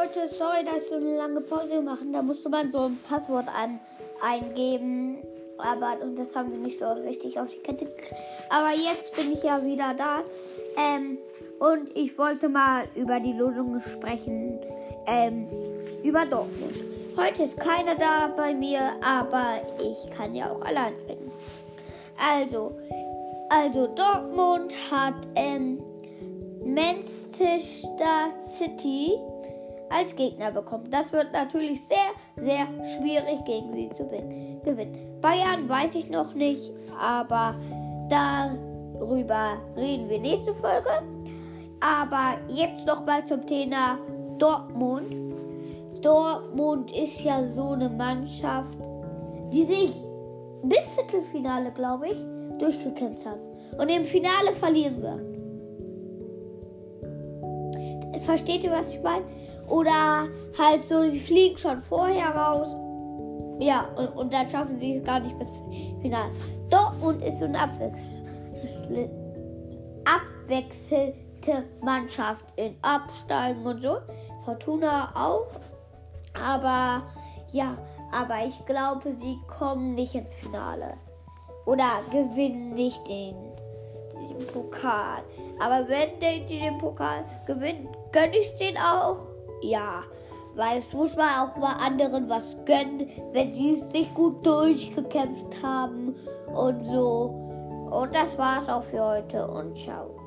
Leute, sorry, dass so eine lange Pause machen. Da musste man so ein Passwort an, eingeben. Aber und das haben wir nicht so richtig auf die Kette. Aber jetzt bin ich ja wieder da. Ähm, und ich wollte mal über die Losungen sprechen. Ähm, über Dortmund. Heute ist keiner da bei mir, aber ich kann ja auch allein reden. Also, also Dortmund hat ähm, Manchester City als Gegner bekommen. Das wird natürlich sehr, sehr schwierig gegen sie zu gewinnen. Bayern weiß ich noch nicht, aber darüber reden wir nächste Folge. Aber jetzt noch mal zum Thema Dortmund. Dortmund ist ja so eine Mannschaft, die sich bis Viertelfinale, glaube ich, durchgekämpft haben. Und im Finale verlieren sie. Versteht ihr, was ich meine? Oder halt so, sie fliegen schon vorher raus. Ja, und, und dann schaffen sie es gar nicht bis Finale. Dortmund ist so eine abwechselte, abwechselte Mannschaft in Absteigen und so. Fortuna auch. Aber ja, aber ich glaube, sie kommen nicht ins Finale. Oder gewinnen nicht den, den Pokal. Aber wenn die den Pokal gewinnen, gönne ich den auch. Ja, weil es muss man auch mal anderen was gönnen, wenn sie sich gut durchgekämpft haben und so. Und das war's auch für heute und ciao.